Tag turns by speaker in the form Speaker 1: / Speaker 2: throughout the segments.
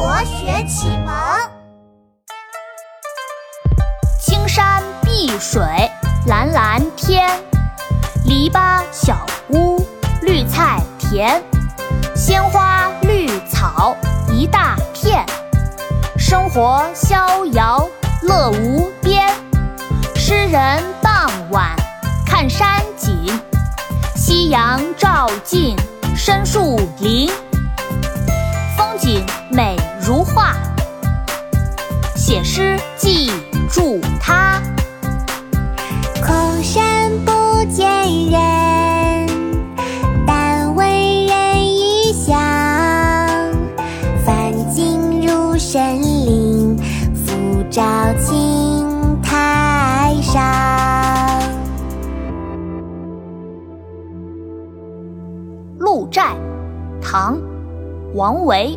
Speaker 1: 国学启蒙。
Speaker 2: 青山碧水蓝蓝天，篱笆小屋绿菜田，鲜花绿草一大片，生活逍遥乐无边。诗人傍晚看山景，夕阳照进深树林，写诗记住它。
Speaker 3: 空山不见人，但闻人语响。返景入深林，复照青苔上。
Speaker 2: 鹿柴，唐·王维。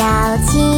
Speaker 3: 表情，